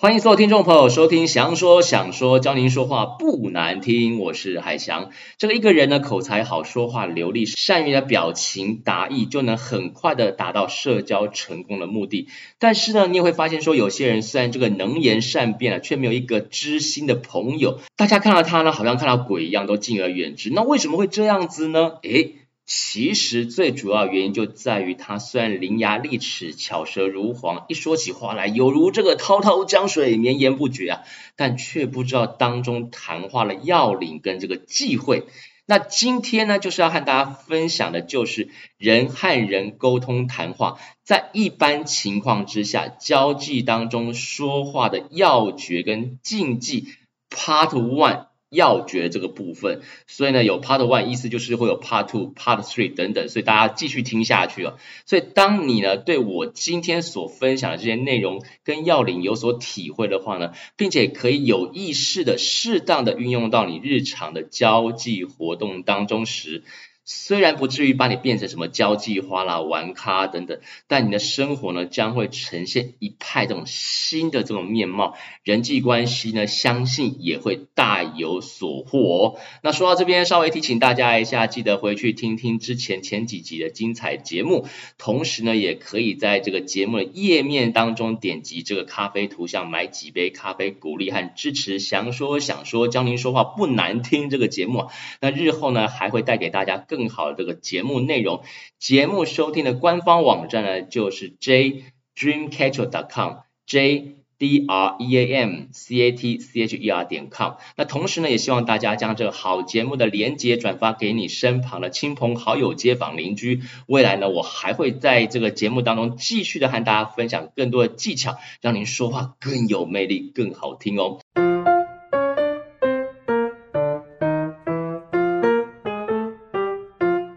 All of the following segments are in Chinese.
欢迎所有听众朋友收听祥说想说，教您说话不难听，我是海翔。这个一个人呢，口才好，说话流利，善于的表情达意，就能很快的达到社交成功的目的。但是呢，你也会发现说，有些人虽然这个能言善辩啊，却没有一个知心的朋友。大家看到他呢，好像看到鬼一样，都敬而远之。那为什么会这样子呢？诶其实最主要原因就在于他虽然伶牙俐齿、巧舌如簧，一说起话来犹如这个滔滔江水绵延不绝啊，但却不知道当中谈话的要领跟这个忌讳。那今天呢，就是要和大家分享的就是人和人沟通谈话，在一般情况之下，交际当中说话的要诀跟禁忌，Part One。要诀这个部分，所以呢，有 Part One，意思就是会有 Part Two、Part Three 等等，所以大家继续听下去哦。所以当你呢对我今天所分享的这些内容跟要领有所体会的话呢，并且可以有意识的、适当的运用到你日常的交际活动当中时。虽然不至于把你变成什么交际花啦、玩咖等等，但你的生活呢将会呈现一派这种新的这种面貌，人际关系呢相信也会大有所获哦。那说到这边，稍微提醒大家一下，记得回去听听之前前几集的精彩节目，同时呢也可以在这个节目的页面当中点击这个咖啡图像，买几杯咖啡，鼓励和支持祥说想说教您说话不难听这个节目。那日后呢还会带给大家更更好的这个节目内容，节目收听的官方网站呢，就是 jdreamcatcher.com，j d r e a m c a t c h e r 点 com。那同时呢，也希望大家将这个好节目的连接转发给你身旁的亲朋好友、街坊邻居。未来呢，我还会在这个节目当中继续的和大家分享更多的技巧，让您说话更有魅力、更好听哦。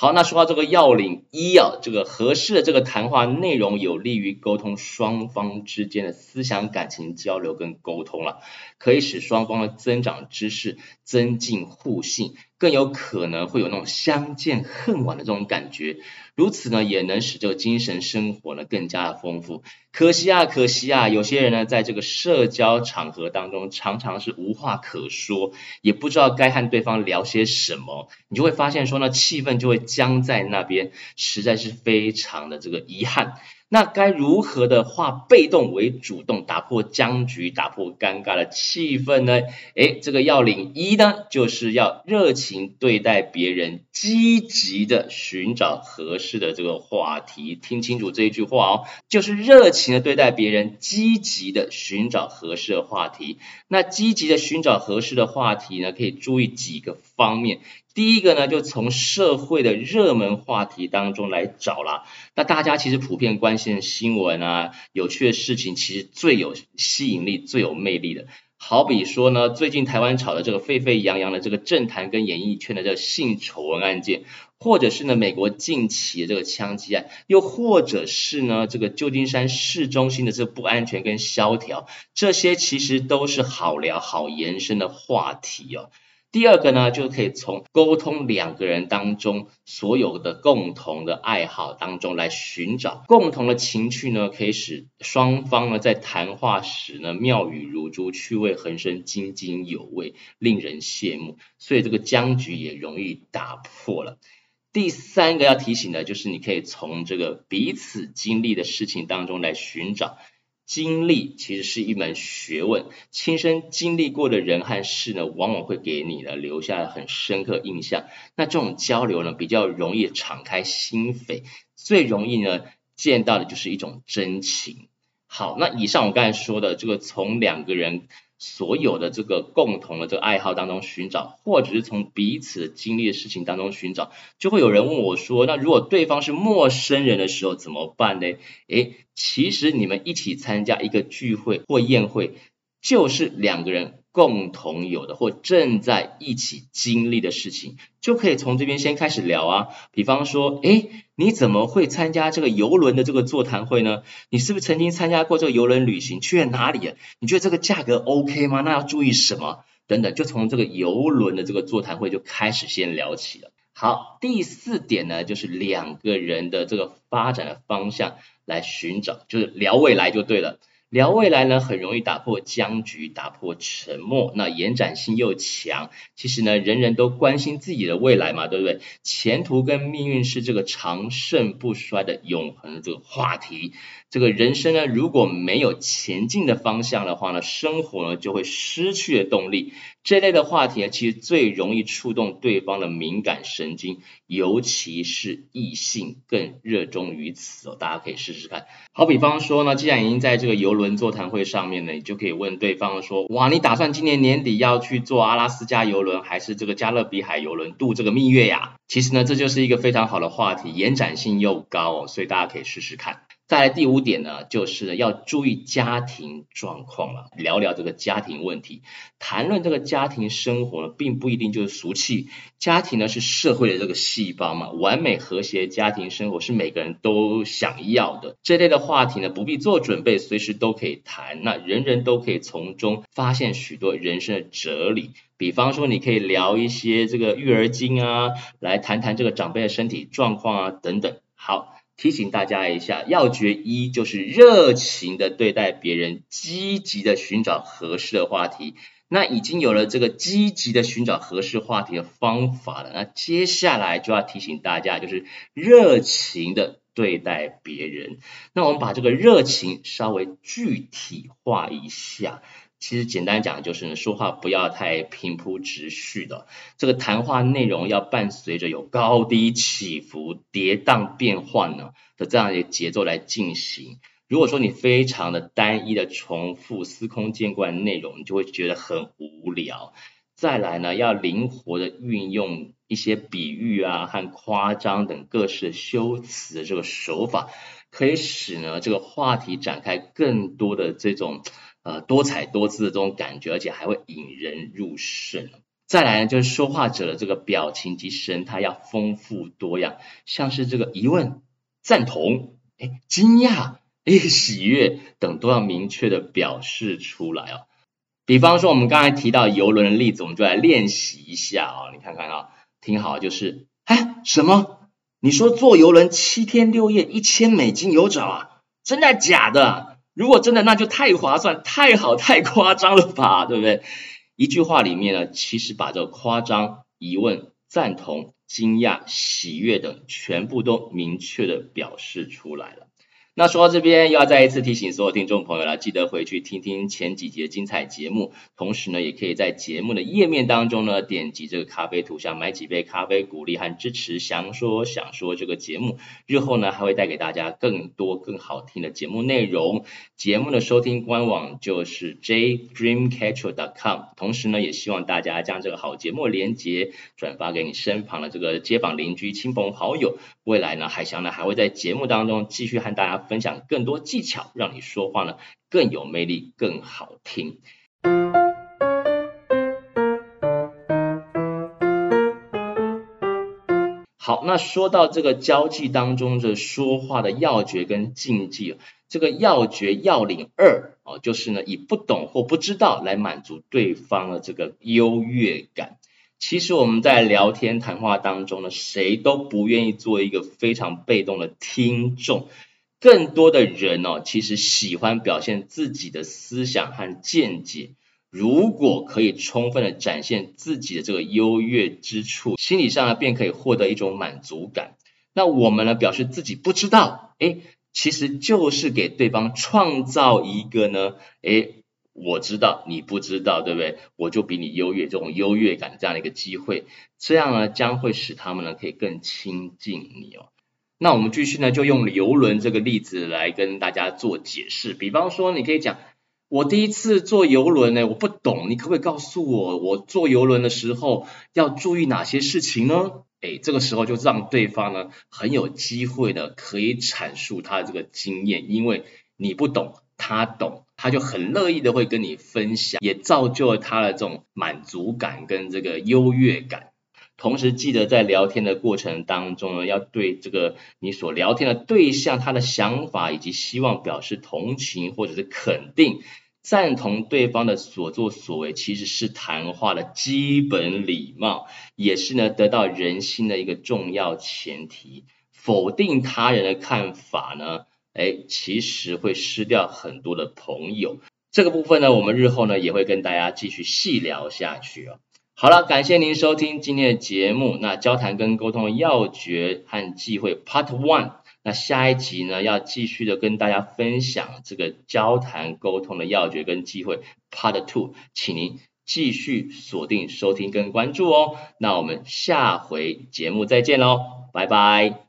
好，那说到这个要领一啊，这个合适的这个谈话内容有利于沟通双方之间的思想感情交流跟沟通了，可以使双方的增长知识，增进互信。更有可能会有那种相见恨晚的这种感觉，如此呢，也能使这个精神生活呢更加的丰富。可惜啊，可惜啊，有些人呢，在这个社交场合当中，常常是无话可说，也不知道该和对方聊些什么，你就会发现说呢，气氛就会僵在那边，实在是非常的这个遗憾。那该如何的化被动为主动，打破僵局，打破尴尬的气氛呢？诶，这个要领一呢，就是要热情对待别人，积极的寻找合适的这个话题。听清楚这一句话哦，就是热情的对待别人，积极的寻找合适的话题。那积极的寻找合适的话题呢，可以注意几个方面。第一个呢，就从社会的热门话题当中来找啦。那大家其实普遍关心的新闻啊，有趣的事情，其实最有吸引力、最有魅力的。好比说呢，最近台湾炒的这个沸沸扬扬的这个政坛跟演艺圈的这个性丑闻案件，或者是呢美国近期的这个枪击案，又或者是呢这个旧金山市中心的这个不安全跟萧条，这些其实都是好聊、好延伸的话题哦。第二个呢，就可以从沟通两个人当中所有的共同的爱好当中来寻找共同的情趣呢，可以使双方呢在谈话时呢妙语如珠、趣味横生、津津有味、令人羡慕，所以这个僵局也容易打破了。第三个要提醒的就是，你可以从这个彼此经历的事情当中来寻找。经历其实是一门学问，亲身经历过的人和事呢，往往会给你呢留下很深刻印象。那这种交流呢，比较容易敞开心扉，最容易呢见到的就是一种真情。好，那以上我刚才说的这个，从两个人。所有的这个共同的这个爱好当中寻找，或者是从彼此经历的事情当中寻找，就会有人问我说：“那如果对方是陌生人的时候怎么办呢？”诶，其实你们一起参加一个聚会或宴会，就是两个人。共同有的或正在一起经历的事情，就可以从这边先开始聊啊。比方说，诶，你怎么会参加这个游轮的这个座谈会呢？你是不是曾经参加过这个游轮旅行？去了哪里？你觉得这个价格 OK 吗？那要注意什么？等等，就从这个游轮的这个座谈会就开始先聊起了。好，第四点呢，就是两个人的这个发展的方向来寻找，就是聊未来就对了。聊未来呢，很容易打破僵局，打破沉默，那延展性又强。其实呢，人人都关心自己的未来嘛，对不对？前途跟命运是这个长盛不衰的永恒的这个话题。这个人生呢，如果没有前进的方向的话呢，生活呢就会失去了动力。这类的话题呢，其实最容易触动对方的敏感神经，尤其是异性更热衷于此哦。大家可以试试看。好比方说呢，既然已经在这个游轮座谈会上面呢，你就可以问对方说：哇，你打算今年年底要去坐阿拉斯加游轮，还是这个加勒比海游轮度这个蜜月呀？其实呢，这就是一个非常好的话题，延展性又高哦，所以大家可以试试看。再来第五点呢，就是要注意家庭状况了，聊聊这个家庭问题，谈论这个家庭生活呢，并不一定就是俗气。家庭呢是社会的这个细胞嘛，完美和谐家庭生活是每个人都想要的。这类的话题呢，不必做准备，随时都可以谈，那人人都可以从中发现许多人生的哲理。比方说，你可以聊一些这个育儿经啊，来谈谈这个长辈的身体状况啊，等等。好。提醒大家一下，要诀一就是热情的对待别人，积极的寻找合适的话题。那已经有了这个积极的寻找合适话题的方法了，那接下来就要提醒大家，就是热情的对待别人。那我们把这个热情稍微具体化一下。其实简单讲就是呢，说话不要太平铺直叙的，这个谈话内容要伴随着有高低起伏、跌宕变换呢的这样一个节奏来进行。如果说你非常的单一的重复、司空见惯的内容，你就会觉得很无聊。再来呢，要灵活的运用一些比喻啊和夸张等各式修辞的这个手法，可以使呢这个话题展开更多的这种。呃，多彩多姿的这种感觉，而且还会引人入胜。再来呢，就是说话者的这个表情及神态要丰富多样，像是这个疑问、赞同、哎、惊讶、哎、喜悦等，都要明确的表示出来哦。比方说，我们刚才提到游轮的例子，我们就来练习一下啊、哦。你看看啊、听好，就是，哎，什么？你说坐游轮七天六夜，一千美金有找啊？真的假的？如果真的，那就太划算、太好、太夸张了吧，对不对？一句话里面呢，其实把这夸张、疑问、赞同、惊讶、喜悦等全部都明确的表示出来了。那说到这边，又要再一次提醒所有听众朋友了，记得回去听听前几集的精彩节目，同时呢，也可以在节目的页面当中呢，点击这个咖啡图像，买几杯咖啡，鼓励和支持想说想说这个节目。日后呢，还会带给大家更多更好听的节目内容。节目的收听官网就是 jdreamcatcher.com，同时呢，也希望大家将这个好节目连接转发给你身旁的这个街坊邻居、亲朋好友。未来呢，海翔呢还会在节目当中继续和大家。分享更多技巧，让你说话呢更有魅力、更好听。好，那说到这个交际当中的说话的要诀跟禁忌，这个要诀要领二哦，就是呢以不懂或不知道来满足对方的这个优越感。其实我们在聊天谈话当中呢，谁都不愿意做一个非常被动的听众。更多的人哦，其实喜欢表现自己的思想和见解。如果可以充分的展现自己的这个优越之处，心理上呢便可以获得一种满足感。那我们呢表示自己不知道，诶，其实就是给对方创造一个呢，诶，我知道你不知道，对不对？我就比你优越，这种优越感这样的一个机会，这样呢将会使他们呢可以更亲近你哦。那我们继续呢，就用游轮这个例子来跟大家做解释。比方说，你可以讲，我第一次坐游轮呢，我不懂，你可不可以告诉我，我坐游轮的时候要注意哪些事情呢？诶，这个时候就让对方呢很有机会的可以阐述他的这个经验，因为你不懂，他懂，他就很乐意的会跟你分享，也造就了他的这种满足感跟这个优越感。同时记得在聊天的过程当中呢，要对这个你所聊天的对象他的想法以及希望表示同情或者是肯定，赞同对方的所作所为，其实是谈话的基本礼貌，也是呢得到人心的一个重要前提。否定他人的看法呢，哎，其实会失掉很多的朋友。这个部分呢，我们日后呢也会跟大家继续细聊下去哦。好了，感谢您收听今天的节目。那交谈跟沟通的要诀和忌讳 Part One。那下一集呢，要继续的跟大家分享这个交谈沟通的要诀跟忌讳 Part Two，请您继续锁定收听跟关注哦。那我们下回节目再见喽，拜拜。